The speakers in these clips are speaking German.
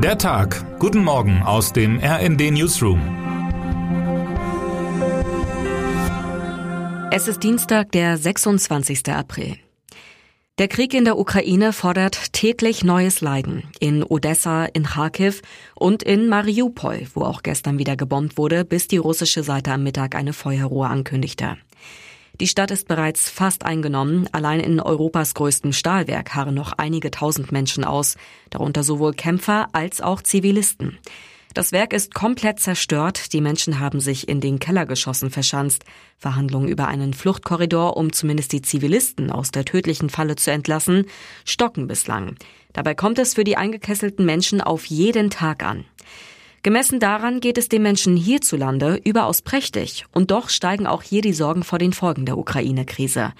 Der Tag. Guten Morgen aus dem RND Newsroom. Es ist Dienstag, der 26. April. Der Krieg in der Ukraine fordert täglich neues Leiden. In Odessa, in Kharkiv und in Mariupol, wo auch gestern wieder gebombt wurde, bis die russische Seite am Mittag eine Feuerruhe ankündigte. Die Stadt ist bereits fast eingenommen. Allein in Europas größtem Stahlwerk harren noch einige tausend Menschen aus, darunter sowohl Kämpfer als auch Zivilisten. Das Werk ist komplett zerstört. Die Menschen haben sich in den Kellergeschossen verschanzt. Verhandlungen über einen Fluchtkorridor, um zumindest die Zivilisten aus der tödlichen Falle zu entlassen, stocken bislang. Dabei kommt es für die eingekesselten Menschen auf jeden Tag an. Gemessen daran geht es den Menschen hierzulande überaus prächtig. Und doch steigen auch hier die Sorgen vor den Folgen der Ukraine-Krise.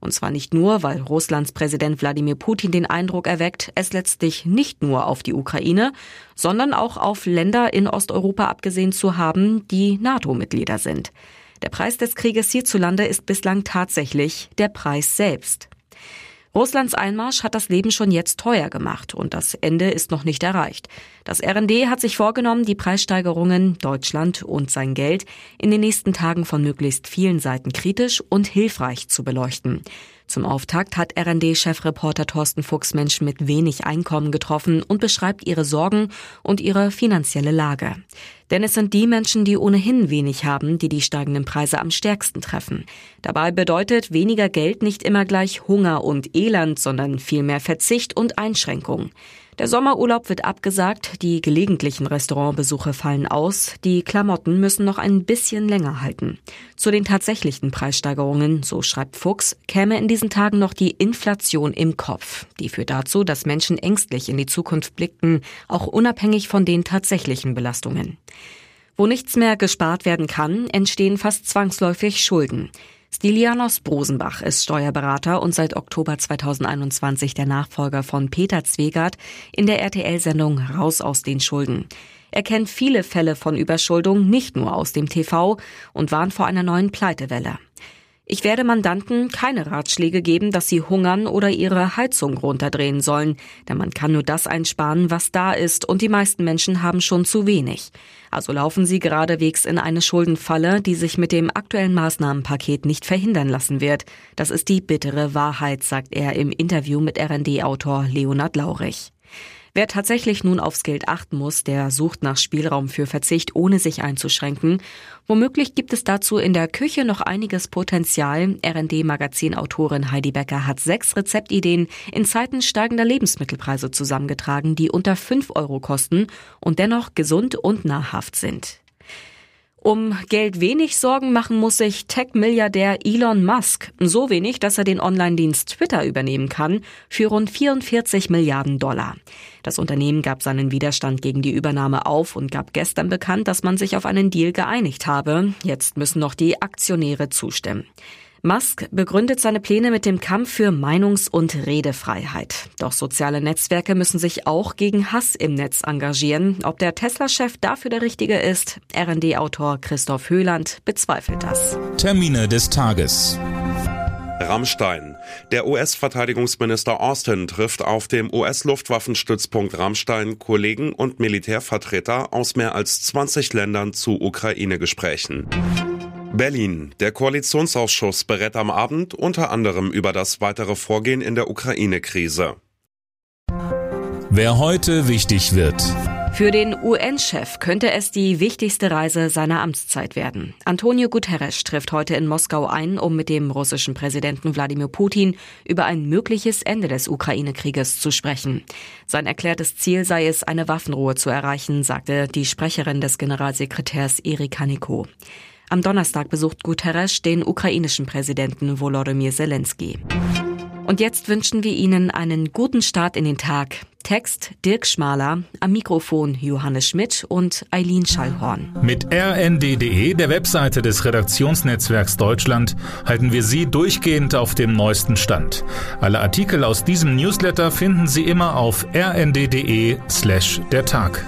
Und zwar nicht nur, weil Russlands Präsident Wladimir Putin den Eindruck erweckt, es letztlich nicht nur auf die Ukraine, sondern auch auf Länder in Osteuropa abgesehen zu haben, die NATO-Mitglieder sind. Der Preis des Krieges hierzulande ist bislang tatsächlich der Preis selbst. Russlands Einmarsch hat das Leben schon jetzt teuer gemacht und das Ende ist noch nicht erreicht. Das RND hat sich vorgenommen, die Preissteigerungen Deutschland und sein Geld in den nächsten Tagen von möglichst vielen Seiten kritisch und hilfreich zu beleuchten. Zum Auftakt hat RND-Chefreporter Thorsten Fuchs Menschen mit wenig Einkommen getroffen und beschreibt ihre Sorgen und ihre finanzielle Lage. Denn es sind die Menschen, die ohnehin wenig haben, die die steigenden Preise am stärksten treffen. Dabei bedeutet weniger Geld nicht immer gleich Hunger und Elend, sondern vielmehr Verzicht und Einschränkung. Der Sommerurlaub wird abgesagt, die gelegentlichen Restaurantbesuche fallen aus, die Klamotten müssen noch ein bisschen länger halten. Zu den tatsächlichen Preissteigerungen, so schreibt Fuchs, käme in diesen Tagen noch die Inflation im Kopf. Die führt dazu, dass Menschen ängstlich in die Zukunft blickten, auch unabhängig von den tatsächlichen Belastungen. Wo nichts mehr gespart werden kann, entstehen fast zwangsläufig Schulden. Stilianos Brosenbach ist Steuerberater und seit Oktober 2021 der Nachfolger von Peter Zwegert in der RTL-Sendung Raus aus den Schulden. Er kennt viele Fälle von Überschuldung nicht nur aus dem TV und warnt vor einer neuen Pleitewelle. Ich werde Mandanten keine Ratschläge geben, dass sie hungern oder ihre Heizung runterdrehen sollen, denn man kann nur das einsparen, was da ist, und die meisten Menschen haben schon zu wenig. Also laufen sie geradewegs in eine Schuldenfalle, die sich mit dem aktuellen Maßnahmenpaket nicht verhindern lassen wird. Das ist die bittere Wahrheit, sagt er im Interview mit RD-Autor Leonard Laurich. Wer tatsächlich nun aufs Geld achten muss, der sucht nach Spielraum für Verzicht, ohne sich einzuschränken. Womöglich gibt es dazu in der Küche noch einiges Potenzial. RD-Magazin-Autorin Heidi Becker hat sechs Rezeptideen in Zeiten steigender Lebensmittelpreise zusammengetragen, die unter fünf Euro kosten und dennoch gesund und nahrhaft sind. Um Geld wenig Sorgen machen muss sich Tech-Milliardär Elon Musk. So wenig, dass er den Online-Dienst Twitter übernehmen kann, für rund 44 Milliarden Dollar. Das Unternehmen gab seinen Widerstand gegen die Übernahme auf und gab gestern bekannt, dass man sich auf einen Deal geeinigt habe. Jetzt müssen noch die Aktionäre zustimmen. Musk begründet seine Pläne mit dem Kampf für Meinungs- und Redefreiheit. Doch soziale Netzwerke müssen sich auch gegen Hass im Netz engagieren. Ob der Tesla-Chef dafür der Richtige ist, RD-Autor Christoph Höhland bezweifelt das. Termine des Tages. Rammstein. Der US-Verteidigungsminister Austin trifft auf dem US-Luftwaffenstützpunkt Rammstein Kollegen und Militärvertreter aus mehr als 20 Ländern zu Ukraine-Gesprächen. Berlin. Der Koalitionsausschuss berät am Abend unter anderem über das weitere Vorgehen in der Ukraine-Krise. Wer heute wichtig wird. Für den UN-Chef könnte es die wichtigste Reise seiner Amtszeit werden. Antonio Guterres trifft heute in Moskau ein, um mit dem russischen Präsidenten Wladimir Putin über ein mögliches Ende des Ukraine-Krieges zu sprechen. Sein erklärtes Ziel sei es, eine Waffenruhe zu erreichen, sagte die Sprecherin des Generalsekretärs Erika Niko. Am Donnerstag besucht Guterres den ukrainischen Präsidenten Volodymyr Zelensky. Und jetzt wünschen wir Ihnen einen guten Start in den Tag. Text Dirk Schmaler, am Mikrofon Johannes Schmidt und Eileen Schallhorn. Mit rnd.de, der Webseite des Redaktionsnetzwerks Deutschland, halten wir Sie durchgehend auf dem neuesten Stand. Alle Artikel aus diesem Newsletter finden Sie immer auf rnd.de slash der Tag.